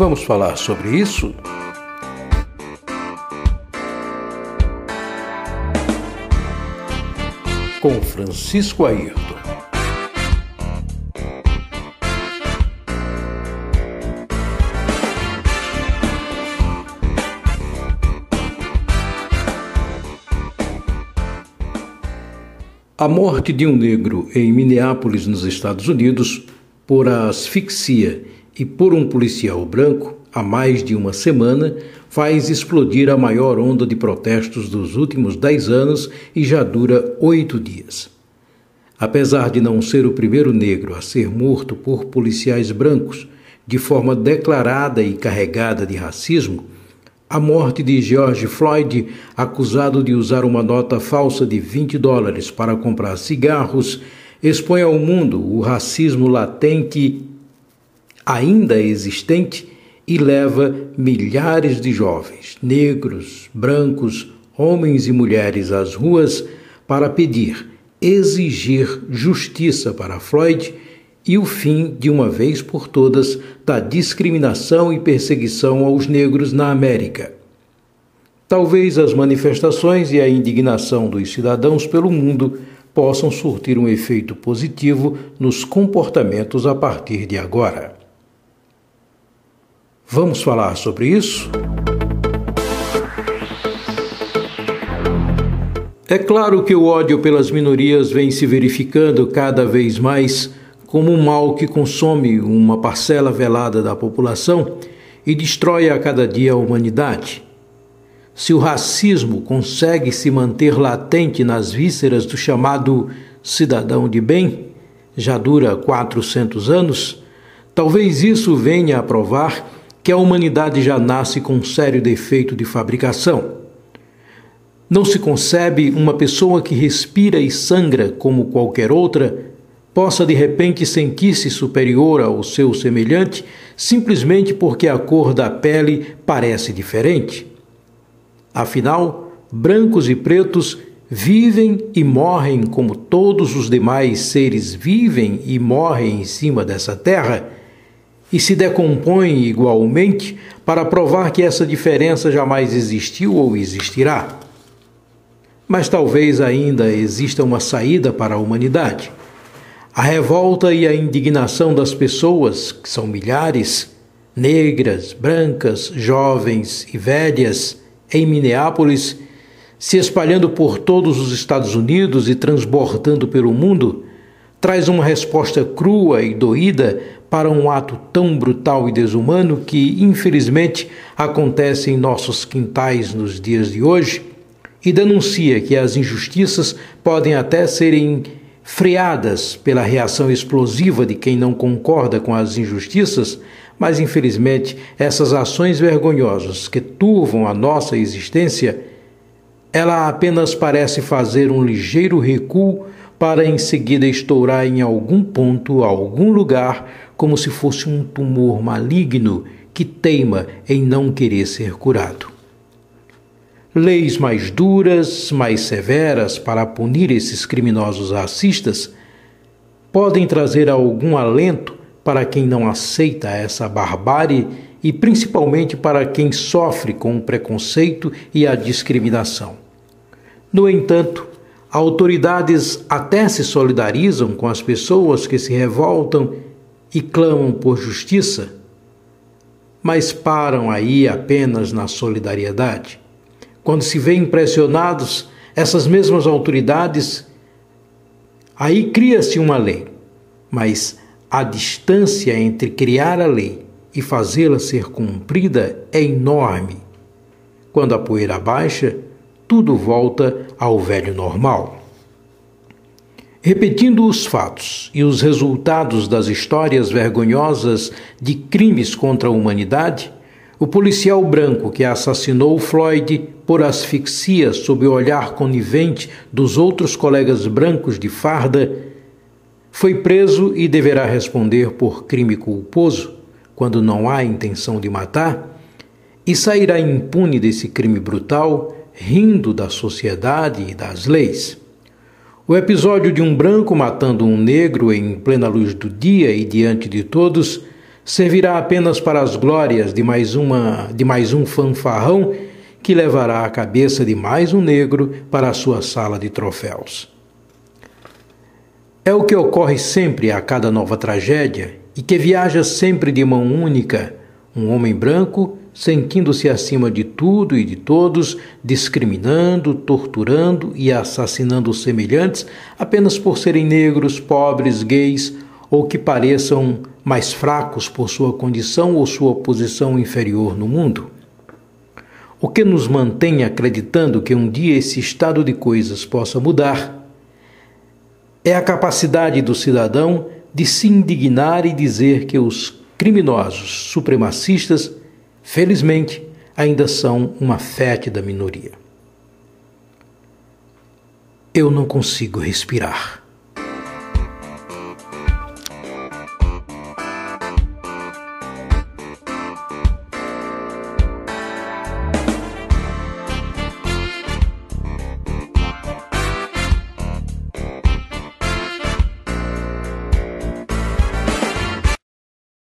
Vamos falar sobre isso? Com Francisco Ayrton. A morte de um negro em Minneapolis, nos Estados Unidos, por asfixia e por um policial branco há mais de uma semana faz explodir a maior onda de protestos dos últimos dez anos e já dura oito dias. Apesar de não ser o primeiro negro a ser morto por policiais brancos de forma declarada e carregada de racismo, a morte de George Floyd, acusado de usar uma nota falsa de 20 dólares para comprar cigarros, expõe ao mundo o racismo latente ainda existente e leva milhares de jovens, negros, brancos, homens e mulheres às ruas para pedir, exigir justiça para Floyd e o fim, de uma vez por todas, da discriminação e perseguição aos negros na América. Talvez as manifestações e a indignação dos cidadãos pelo mundo possam surtir um efeito positivo nos comportamentos a partir de agora. Vamos falar sobre isso? É claro que o ódio pelas minorias vem se verificando cada vez mais como um mal que consome uma parcela velada da população e destrói a cada dia a humanidade. Se o racismo consegue se manter latente nas vísceras do chamado cidadão de bem, já dura 400 anos, talvez isso venha a provar que a humanidade já nasce com um sério defeito de fabricação. Não se concebe uma pessoa que respira e sangra como qualquer outra possa de repente sentir-se superior ao seu semelhante simplesmente porque a cor da pele parece diferente. Afinal, brancos e pretos vivem e morrem como todos os demais seres vivem e morrem em cima dessa terra e se decompõem igualmente para provar que essa diferença jamais existiu ou existirá. Mas talvez ainda exista uma saída para a humanidade. A revolta e a indignação das pessoas, que são milhares, negras, brancas, jovens e velhas, em Minneapolis, se espalhando por todos os Estados Unidos e transbordando pelo mundo, traz uma resposta crua e doída para um ato tão brutal e desumano que, infelizmente, acontece em nossos quintais nos dias de hoje e denuncia que as injustiças podem até serem freadas pela reação explosiva de quem não concorda com as injustiças, mas infelizmente essas ações vergonhosas que turvam a nossa existência, ela apenas parece fazer um ligeiro recuo para em seguida estourar em algum ponto, algum lugar, como se fosse um tumor maligno que teima em não querer ser curado. Leis mais duras, mais severas para punir esses criminosos racistas podem trazer algum alento para quem não aceita essa barbárie e principalmente para quem sofre com o preconceito e a discriminação. No entanto, autoridades até se solidarizam com as pessoas que se revoltam e clamam por justiça, mas param aí apenas na solidariedade. Quando se vê impressionados, essas mesmas autoridades, aí cria-se uma lei, mas a distância entre criar a lei e fazê-la ser cumprida é enorme. Quando a poeira baixa, tudo volta ao velho normal. Repetindo os fatos e os resultados das histórias vergonhosas de crimes contra a humanidade, o policial branco que assassinou Floyd por asfixia sob o olhar conivente dos outros colegas brancos de farda foi preso e deverá responder por crime culposo, quando não há intenção de matar, e sairá impune desse crime brutal, rindo da sociedade e das leis. O episódio de um branco matando um negro em plena luz do dia e diante de todos servirá apenas para as glórias de mais uma de mais um fanfarrão que levará a cabeça de mais um negro para a sua sala de troféus. É o que ocorre sempre a cada nova tragédia e que viaja sempre de mão única, um homem branco sentindo-se acima de tudo e de todos, discriminando, torturando e assassinando semelhantes apenas por serem negros, pobres, gays ou que pareçam mais fracos por sua condição ou sua posição inferior no mundo. O que nos mantém acreditando que um dia esse estado de coisas possa mudar é a capacidade do cidadão de se indignar e dizer que os criminosos supremacistas, felizmente, ainda são uma fétida minoria. Eu não consigo respirar.